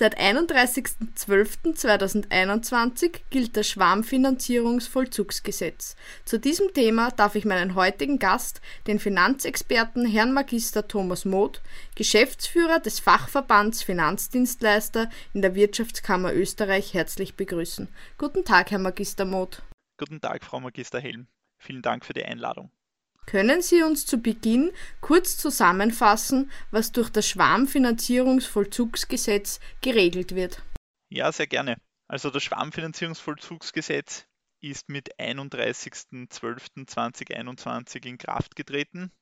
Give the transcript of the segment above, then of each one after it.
Seit 31.12.2021 gilt das Schwarmfinanzierungsvollzugsgesetz. Zu diesem Thema darf ich meinen heutigen Gast, den Finanzexperten Herrn Magister Thomas Moth, Geschäftsführer des Fachverbands Finanzdienstleister in der Wirtschaftskammer Österreich, herzlich begrüßen. Guten Tag, Herr Magister Moth. Guten Tag, Frau Magister Helm. Vielen Dank für die Einladung. Können Sie uns zu Beginn kurz zusammenfassen, was durch das Schwarmfinanzierungsvollzugsgesetz geregelt wird? Ja, sehr gerne. Also das Schwarmfinanzierungsvollzugsgesetz ist mit 31.12.2021 in Kraft getreten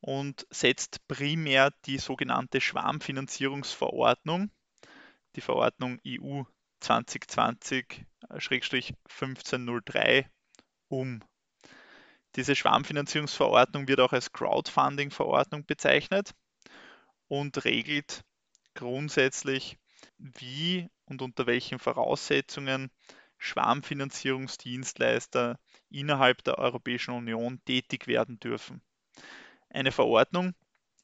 und setzt primär die sogenannte Schwarmfinanzierungsverordnung, die Verordnung EU 2020-1503 um. Diese Schwarmfinanzierungsverordnung wird auch als Crowdfunding-Verordnung bezeichnet und regelt grundsätzlich, wie und unter welchen Voraussetzungen Schwarmfinanzierungsdienstleister innerhalb der Europäischen Union tätig werden dürfen. Eine Verordnung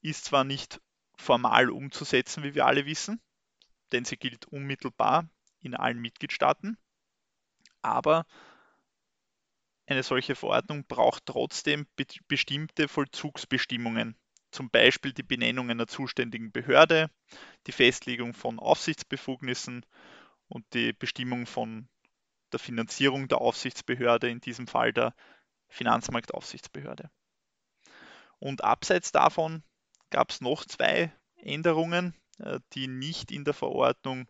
ist zwar nicht formal umzusetzen, wie wir alle wissen, denn sie gilt unmittelbar in allen Mitgliedstaaten, aber eine solche Verordnung braucht trotzdem be bestimmte Vollzugsbestimmungen, zum Beispiel die Benennung einer zuständigen Behörde, die Festlegung von Aufsichtsbefugnissen und die Bestimmung von der Finanzierung der Aufsichtsbehörde, in diesem Fall der Finanzmarktaufsichtsbehörde. Und abseits davon gab es noch zwei Änderungen, äh, die nicht in der Verordnung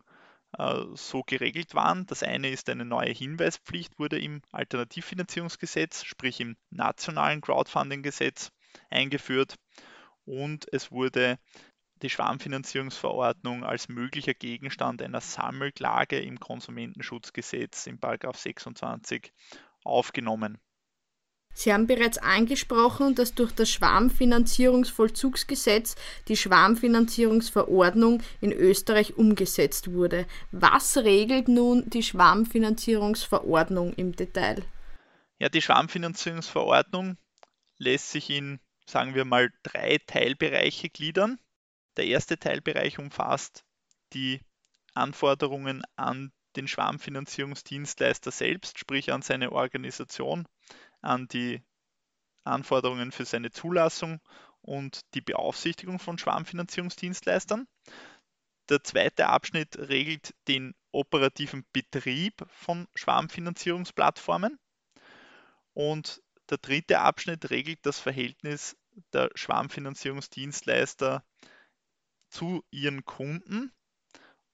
äh, so geregelt waren. Das eine ist eine neue Hinweispflicht, wurde im Alternativfinanzierungsgesetz, sprich im nationalen Crowdfunding-Gesetz eingeführt und es wurde die Schwarmfinanzierungsverordnung als möglicher Gegenstand einer Sammelklage im Konsumentenschutzgesetz im 26 aufgenommen. Sie haben bereits angesprochen, dass durch das Schwarmfinanzierungsvollzugsgesetz die Schwarmfinanzierungsverordnung in Österreich umgesetzt wurde. Was regelt nun die Schwarmfinanzierungsverordnung im Detail? Ja, die Schwarmfinanzierungsverordnung lässt sich in, sagen wir mal, drei Teilbereiche gliedern. Der erste Teilbereich umfasst die Anforderungen an den Schwarmfinanzierungsdienstleister selbst, sprich an seine Organisation, an die Anforderungen für seine Zulassung und die Beaufsichtigung von Schwarmfinanzierungsdienstleistern. Der zweite Abschnitt regelt den operativen Betrieb von Schwarmfinanzierungsplattformen. Und der dritte Abschnitt regelt das Verhältnis der Schwarmfinanzierungsdienstleister zu ihren Kunden.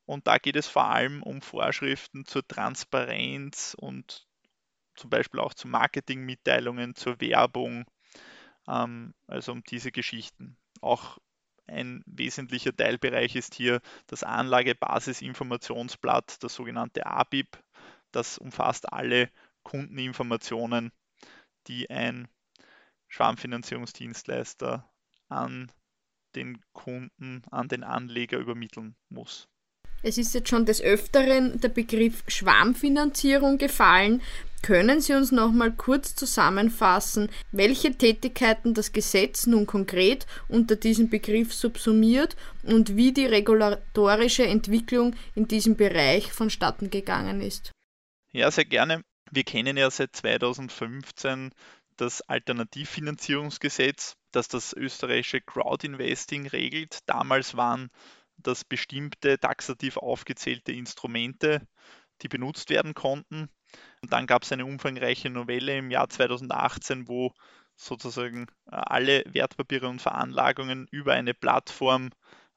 Und da geht es vor allem um Vorschriften zur Transparenz und zum Beispiel auch zu Marketingmitteilungen, zur Werbung, ähm, also um diese Geschichten. Auch ein wesentlicher Teilbereich ist hier das Anlagebasisinformationsblatt, das sogenannte ABIP. Das umfasst alle Kundeninformationen, die ein Schwarmfinanzierungsdienstleister an den Kunden, an den Anleger übermitteln muss. Es ist jetzt schon des Öfteren der Begriff Schwarmfinanzierung gefallen. Können Sie uns noch mal kurz zusammenfassen, welche Tätigkeiten das Gesetz nun konkret unter diesem Begriff subsumiert und wie die regulatorische Entwicklung in diesem Bereich vonstatten gegangen ist? Ja, sehr gerne. Wir kennen ja seit 2015 das Alternativfinanzierungsgesetz, das das österreichische Crowdinvesting regelt. Damals waren das bestimmte taxativ aufgezählte Instrumente, die benutzt werden konnten. Und dann gab es eine umfangreiche Novelle im Jahr 2018, wo sozusagen äh, alle Wertpapiere und Veranlagungen über eine Plattform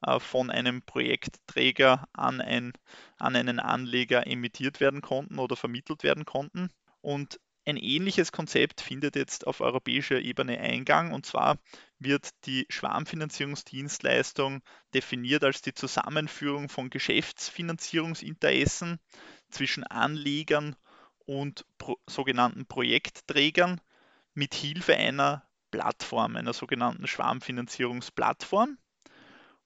äh, von einem Projektträger an, ein, an einen Anleger emittiert werden konnten oder vermittelt werden konnten. Und ein ähnliches Konzept findet jetzt auf europäischer Ebene Eingang und zwar wird die Schwarmfinanzierungsdienstleistung definiert als die Zusammenführung von Geschäftsfinanzierungsinteressen zwischen Anlegern und pro sogenannten Projektträgern mit Hilfe einer Plattform, einer sogenannten Schwarmfinanzierungsplattform.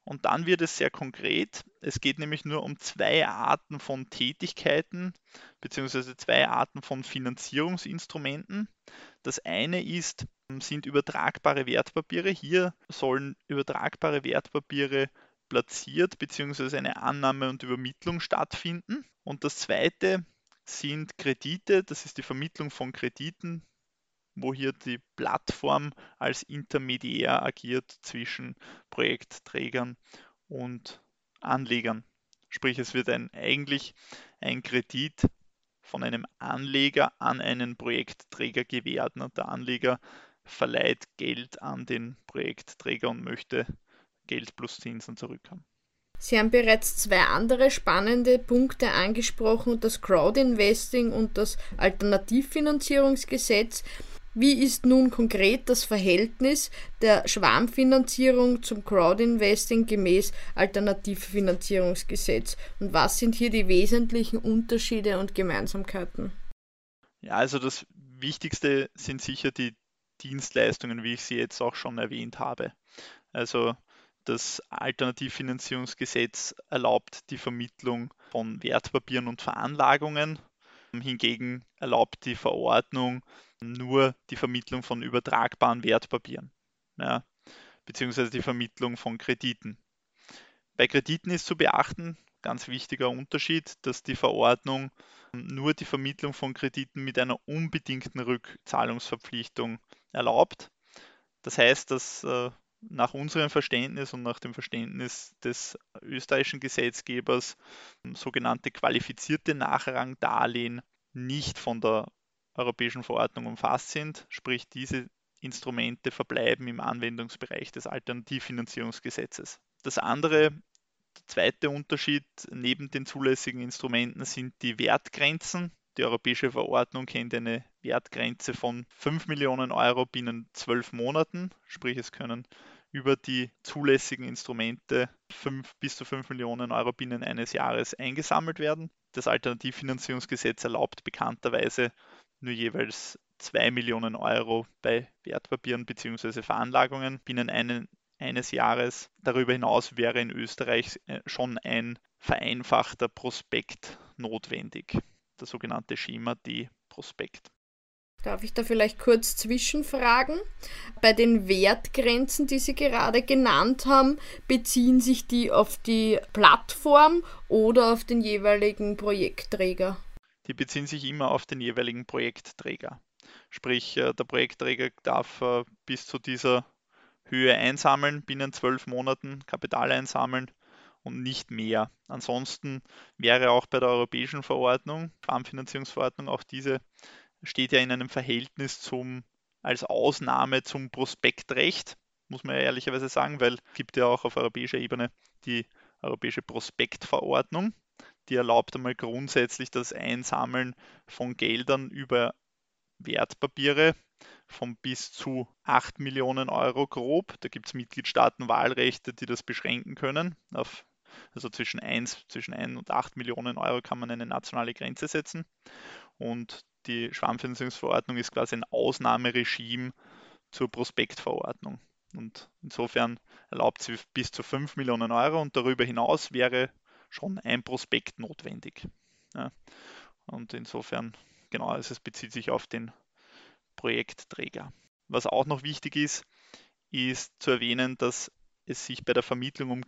Und dann wird es sehr konkret. Es geht nämlich nur um zwei Arten von Tätigkeiten bzw. zwei Arten von Finanzierungsinstrumenten. Das eine ist, sind übertragbare Wertpapiere. Hier sollen übertragbare Wertpapiere platziert bzw. eine Annahme und Übermittlung stattfinden. Und das zweite sind Kredite, das ist die Vermittlung von Krediten, wo hier die Plattform als Intermediär agiert zwischen Projektträgern und Anlegern. Sprich, es wird ein, eigentlich ein Kredit von einem Anleger an einen Projektträger gewährt. Ne? Der Anleger verleiht Geld an den Projektträger und möchte Geld plus Zinsen zurückhaben. Sie haben bereits zwei andere spannende Punkte angesprochen, das Crowdinvesting und das Alternativfinanzierungsgesetz. Wie ist nun konkret das Verhältnis der Schwarmfinanzierung zum Crowdinvesting gemäß Alternativfinanzierungsgesetz und was sind hier die wesentlichen Unterschiede und Gemeinsamkeiten? Ja, also das Wichtigste sind sicher die Dienstleistungen, wie ich sie jetzt auch schon erwähnt habe. Also das Alternativfinanzierungsgesetz erlaubt die Vermittlung von Wertpapieren und Veranlagungen. Hingegen erlaubt die Verordnung nur die Vermittlung von übertragbaren Wertpapieren, ja, beziehungsweise die Vermittlung von Krediten. Bei Krediten ist zu beachten, ganz wichtiger Unterschied, dass die Verordnung nur die Vermittlung von Krediten mit einer unbedingten Rückzahlungsverpflichtung erlaubt. Das heißt, dass äh, nach unserem Verständnis und nach dem Verständnis des österreichischen Gesetzgebers sogenannte qualifizierte Nachrangdarlehen nicht von der europäischen Verordnung umfasst sind, sprich diese Instrumente verbleiben im Anwendungsbereich des Alternativfinanzierungsgesetzes. Das andere, der zweite Unterschied neben den zulässigen Instrumenten sind die Wertgrenzen. Die europäische Verordnung kennt eine Wertgrenze von 5 Millionen Euro binnen 12 Monaten, sprich es können über die zulässigen Instrumente 5 bis zu 5 Millionen Euro binnen eines Jahres eingesammelt werden. Das Alternativfinanzierungsgesetz erlaubt bekannterweise nur jeweils 2 Millionen Euro bei Wertpapieren bzw. Veranlagungen binnen einen, eines Jahres. Darüber hinaus wäre in Österreich äh, schon ein vereinfachter Prospekt notwendig, der sogenannte Schema D-Prospekt. Darf ich da vielleicht kurz zwischenfragen? Bei den Wertgrenzen, die Sie gerade genannt haben, beziehen sich die auf die Plattform oder auf den jeweiligen Projektträger? Die beziehen sich immer auf den jeweiligen Projektträger. Sprich, äh, der Projektträger darf äh, bis zu dieser Höhe einsammeln, binnen zwölf Monaten Kapital einsammeln und nicht mehr. Ansonsten wäre auch bei der europäischen Verordnung, Farmfinanzierungsverordnung, auch diese steht ja in einem Verhältnis zum, als Ausnahme zum Prospektrecht, muss man ja ehrlicherweise sagen, weil es gibt ja auch auf europäischer Ebene die Europäische Prospektverordnung. Die erlaubt einmal grundsätzlich das Einsammeln von Geldern über Wertpapiere von bis zu 8 Millionen Euro grob. Da gibt es Mitgliedstaaten-Wahlrechte, die das beschränken können. Auf, also zwischen 1, zwischen 1 und 8 Millionen Euro kann man eine nationale Grenze setzen. Und die Schwarmfinanzierungsverordnung ist quasi ein Ausnahmeregime zur Prospektverordnung. Und insofern erlaubt sie bis zu 5 Millionen Euro und darüber hinaus wäre schon ein Prospekt notwendig. Ja. Und insofern, genau, also es bezieht sich auf den Projektträger. Was auch noch wichtig ist, ist zu erwähnen, dass es sich bei der Vermittlung um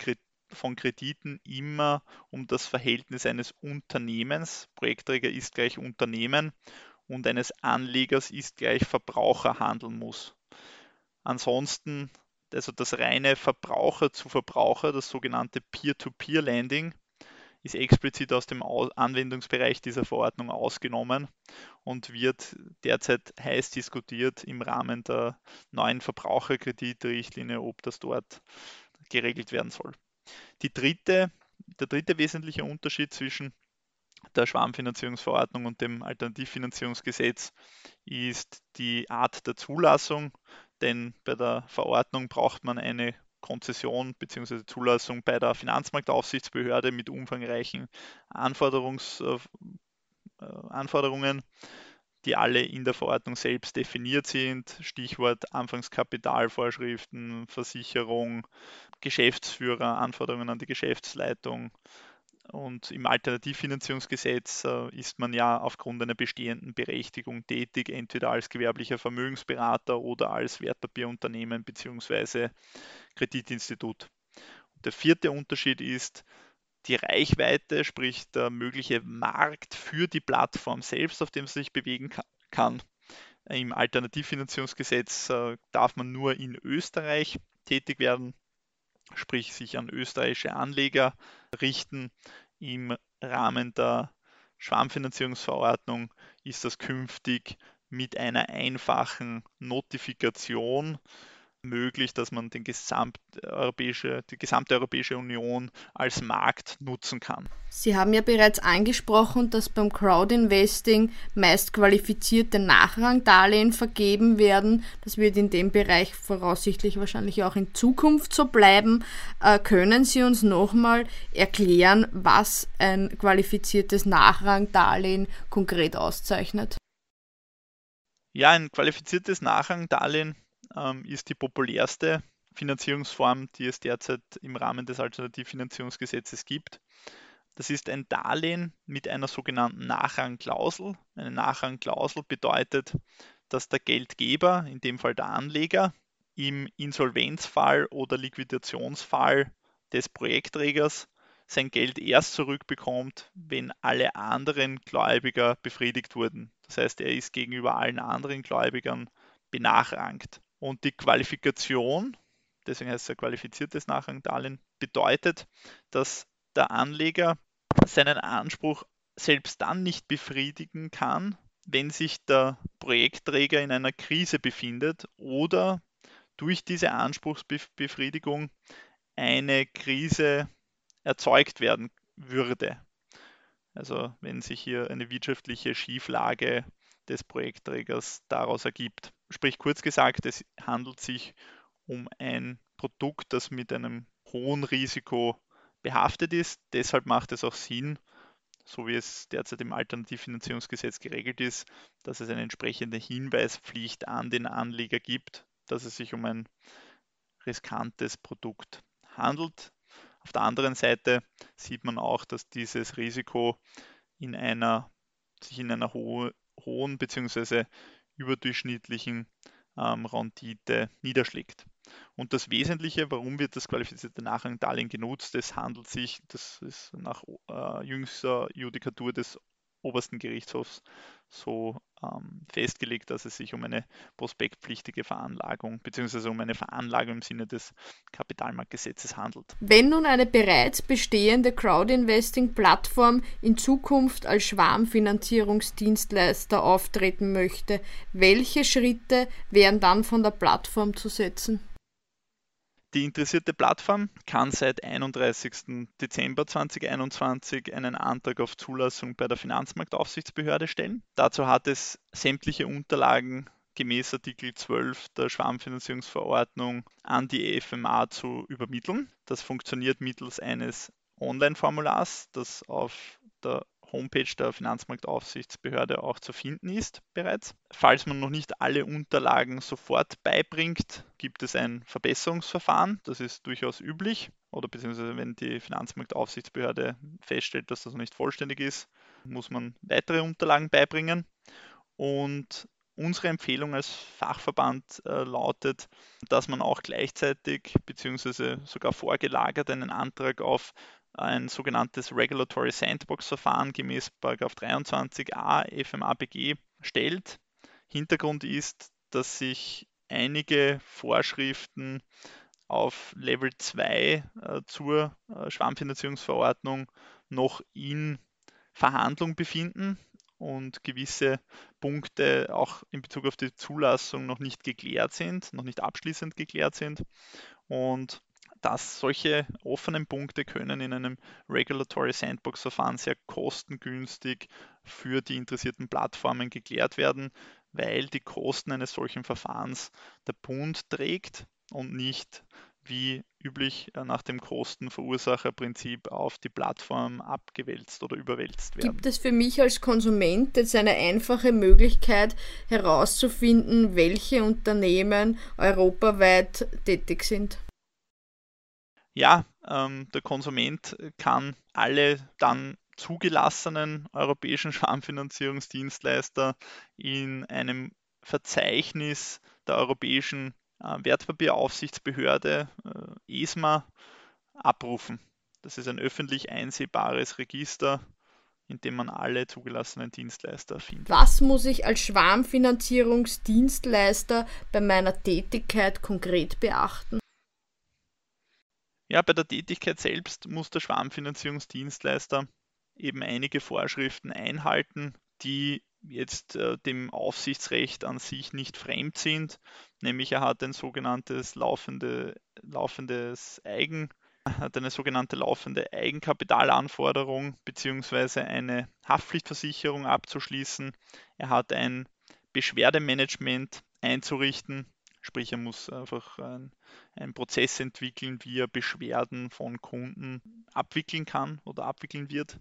von Krediten immer um das Verhältnis eines Unternehmens, Projektträger ist gleich Unternehmen, und eines Anlegers ist gleich Verbraucher handeln muss. Ansonsten, also das reine Verbraucher zu Verbraucher, das sogenannte Peer-to-Peer-Lending, ist explizit aus dem Anwendungsbereich dieser Verordnung ausgenommen und wird derzeit heiß diskutiert im Rahmen der neuen Verbraucherkreditrichtlinie, ob das dort geregelt werden soll. Die dritte, der dritte wesentliche Unterschied zwischen der Schwarmfinanzierungsverordnung und dem Alternativfinanzierungsgesetz ist die Art der Zulassung, denn bei der Verordnung braucht man eine Konzession bzw. Zulassung bei der Finanzmarktaufsichtsbehörde mit umfangreichen Anforderungs, äh, Anforderungen, die alle in der Verordnung selbst definiert sind. Stichwort Anfangskapitalvorschriften, Versicherung, Geschäftsführer, Anforderungen an die Geschäftsleitung, und im Alternativfinanzierungsgesetz äh, ist man ja aufgrund einer bestehenden Berechtigung tätig, entweder als gewerblicher Vermögensberater oder als Wertpapierunternehmen bzw. Kreditinstitut. Der vierte Unterschied ist die Reichweite, sprich der mögliche Markt für die Plattform selbst, auf dem sie sich bewegen kann. Im Alternativfinanzierungsgesetz äh, darf man nur in Österreich tätig werden, sprich sich an österreichische Anleger richten. Im Rahmen der Schwarmfinanzierungsverordnung ist das künftig mit einer einfachen Notifikation möglich, dass man den gesamteuropäische, die gesamte Europäische Union als Markt nutzen kann. Sie haben ja bereits angesprochen, dass beim Crowdinvesting meist qualifizierte Nachrangdarlehen vergeben werden. Das wird in dem Bereich voraussichtlich wahrscheinlich auch in Zukunft so bleiben. Äh, können Sie uns nochmal erklären, was ein qualifiziertes Nachrangdarlehen konkret auszeichnet? Ja, ein qualifiziertes Nachrangdarlehen ähm, ist die populärste Finanzierungsform, die es derzeit im Rahmen des Alternativfinanzierungsgesetzes gibt. Das ist ein Darlehen mit einer sogenannten Nachrangklausel. Eine Nachrangklausel bedeutet, dass der Geldgeber, in dem Fall der Anleger, im Insolvenzfall oder Liquidationsfall des Projektträgers sein Geld erst zurückbekommt, wenn alle anderen Gläubiger befriedigt wurden. Das heißt, er ist gegenüber allen anderen Gläubigern benachrangt. Und die Qualifikation, deswegen heißt es ja qualifiziertes Nachrangdarlehen, bedeutet, dass der Anleger seinen Anspruch selbst dann nicht befriedigen kann, wenn sich der Projektträger in einer Krise befindet oder durch diese Anspruchsbefriedigung eine Krise erzeugt werden würde. Also wenn sich hier eine wirtschaftliche Schieflage des Projektträgers daraus ergibt. Sprich kurz gesagt, es handelt sich um ein Produkt, das mit einem hohen Risiko behaftet ist. Deshalb macht es auch Sinn, so wie es derzeit im Alternativfinanzierungsgesetz geregelt ist, dass es eine entsprechende Hinweispflicht an den Anleger gibt, dass es sich um ein riskantes Produkt handelt. Auf der anderen Seite sieht man auch, dass dieses Risiko in einer, sich in einer ho hohen bzw. überdurchschnittlichen ähm, Rendite niederschlägt. Und das Wesentliche, warum wird das qualifizierte Nachrangdarlehen genutzt? Es handelt sich, das ist nach äh, jüngster Judikatur des obersten Gerichtshofs so ähm, festgelegt, dass es sich um eine prospektpflichtige Veranlagung bzw. um eine Veranlagung im Sinne des Kapitalmarktgesetzes handelt. Wenn nun eine bereits bestehende Crowdinvesting-Plattform in Zukunft als Schwarmfinanzierungsdienstleister auftreten möchte, welche Schritte wären dann von der Plattform zu setzen? Die interessierte Plattform kann seit 31. Dezember 2021 einen Antrag auf Zulassung bei der Finanzmarktaufsichtsbehörde stellen. Dazu hat es sämtliche Unterlagen gemäß Artikel 12 der Schwarmfinanzierungsverordnung an die EFMA zu übermitteln. Das funktioniert mittels eines Online-Formulars, das auf der Homepage der Finanzmarktaufsichtsbehörde auch zu finden ist bereits. Falls man noch nicht alle Unterlagen sofort beibringt, gibt es ein Verbesserungsverfahren. Das ist durchaus üblich. Oder beziehungsweise wenn die Finanzmarktaufsichtsbehörde feststellt, dass das noch nicht vollständig ist, muss man weitere Unterlagen beibringen. Und unsere Empfehlung als Fachverband äh, lautet, dass man auch gleichzeitig beziehungsweise sogar vorgelagert einen Antrag auf ein sogenanntes Regulatory Sandbox-Verfahren gemäß 23a FMABG stellt. Hintergrund ist, dass sich einige Vorschriften auf Level 2 äh, zur äh, Schwammfinanzierungsverordnung noch in Verhandlung befinden und gewisse Punkte auch in Bezug auf die Zulassung noch nicht geklärt sind, noch nicht abschließend geklärt sind. Und dass solche offenen Punkte können in einem Regulatory Sandbox-Verfahren sehr kostengünstig für die interessierten Plattformen geklärt werden, weil die Kosten eines solchen Verfahrens der Bund trägt und nicht wie üblich äh, nach dem Kostenverursacherprinzip auf die Plattform abgewälzt oder überwälzt werden. Gibt es für mich als Konsument jetzt eine einfache Möglichkeit herauszufinden, welche Unternehmen europaweit tätig sind? Ja, ähm, der Konsument kann alle dann zugelassenen europäischen Schwarmfinanzierungsdienstleister in einem Verzeichnis der Europäischen äh, Wertpapieraufsichtsbehörde äh, ESMA abrufen. Das ist ein öffentlich einsehbares Register, in dem man alle zugelassenen Dienstleister findet. Was muss ich als Schwarmfinanzierungsdienstleister bei meiner Tätigkeit konkret beachten? Ja, bei der Tätigkeit selbst muss der Schwarmfinanzierungsdienstleister eben einige Vorschriften einhalten, die jetzt äh, dem Aufsichtsrecht an sich nicht fremd sind, nämlich er hat ein sogenanntes laufende, laufendes Eigen, hat eine sogenannte laufende Eigenkapitalanforderung bzw. eine Haftpflichtversicherung abzuschließen. Er hat ein Beschwerdemanagement einzurichten, sprich er muss einfach ein, einen Prozess entwickeln, wie er Beschwerden von Kunden abwickeln kann oder abwickeln wird.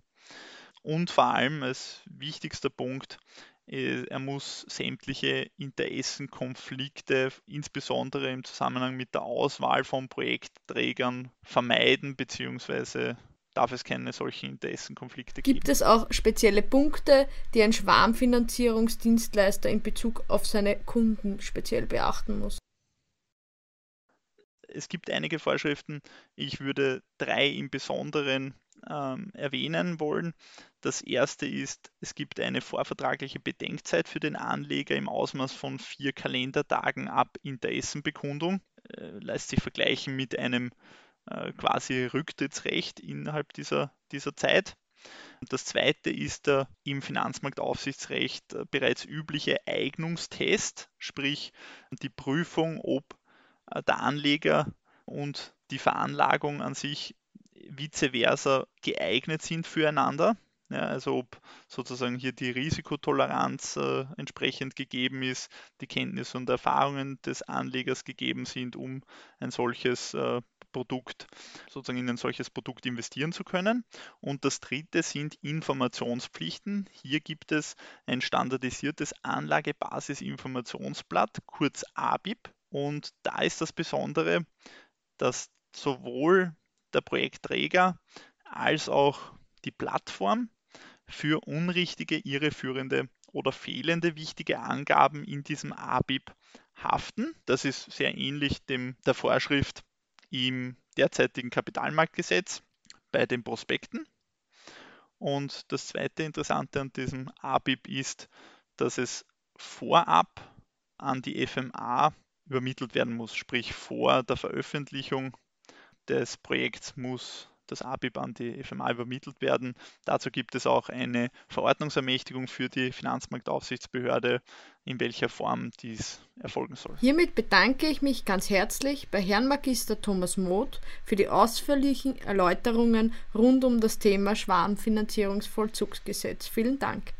Und vor allem als wichtigster Punkt, äh, er muss sämtliche Interessenkonflikte, insbesondere im Zusammenhang mit der Auswahl von Projektträgern, vermeiden, beziehungsweise darf es keine solchen Interessenkonflikte geben. Gibt es auch spezielle Punkte, die ein Schwarmfinanzierungsdienstleister in Bezug auf seine Kunden speziell beachten muss? Es gibt einige Vorschriften. Ich würde drei im Besonderen ähm, erwähnen wollen. Das erste ist, es gibt eine vorvertragliche Bedenkzeit für den Anleger im Ausmaß von vier Kalendertagen ab Interessenbekundung. Äh, lässt sich vergleichen mit einem äh, quasi Rücktrittsrecht innerhalb dieser, dieser Zeit. Das zweite ist der im Finanzmarktaufsichtsrecht äh, bereits übliche Eignungstest, sprich die Prüfung, ob äh, der Anleger und die Veranlagung an sich vice versa geeignet sind füreinander. Ja, also ob sozusagen hier die Risikotoleranz äh, entsprechend gegeben ist, die Kenntnisse und Erfahrungen des Anlegers gegeben sind, um ein solches äh, Produkt, sozusagen in ein solches Produkt investieren zu können. Und das dritte sind Informationspflichten. Hier gibt es ein standardisiertes Anlagebasisinformationsblatt, kurz ABIP. Und da ist das Besondere, dass sowohl der Projektträger als auch die Plattform für unrichtige, irreführende oder fehlende wichtige Angaben in diesem ABIP haften. Das ist sehr ähnlich dem, der Vorschrift im derzeitigen Kapitalmarktgesetz bei den Prospekten. Und das zweite Interessante an diesem ABIP ist, dass es vorab an die FMA übermittelt werden muss, sprich vor der Veröffentlichung des Projekts muss das ABIP an die FMA übermittelt werden. Dazu gibt es auch eine Verordnungsermächtigung für die Finanzmarktaufsichtsbehörde, in welcher Form dies erfolgen soll. Hiermit bedanke ich mich ganz herzlich bei Herrn Magister Thomas Moth für die ausführlichen Erläuterungen rund um das Thema Schwarmfinanzierungsvollzugsgesetz. Vielen Dank.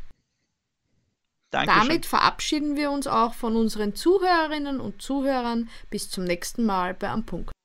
Dankeschön. Damit verabschieden wir uns auch von unseren Zuhörerinnen und Zuhörern. Bis zum nächsten Mal bei Am Punkt.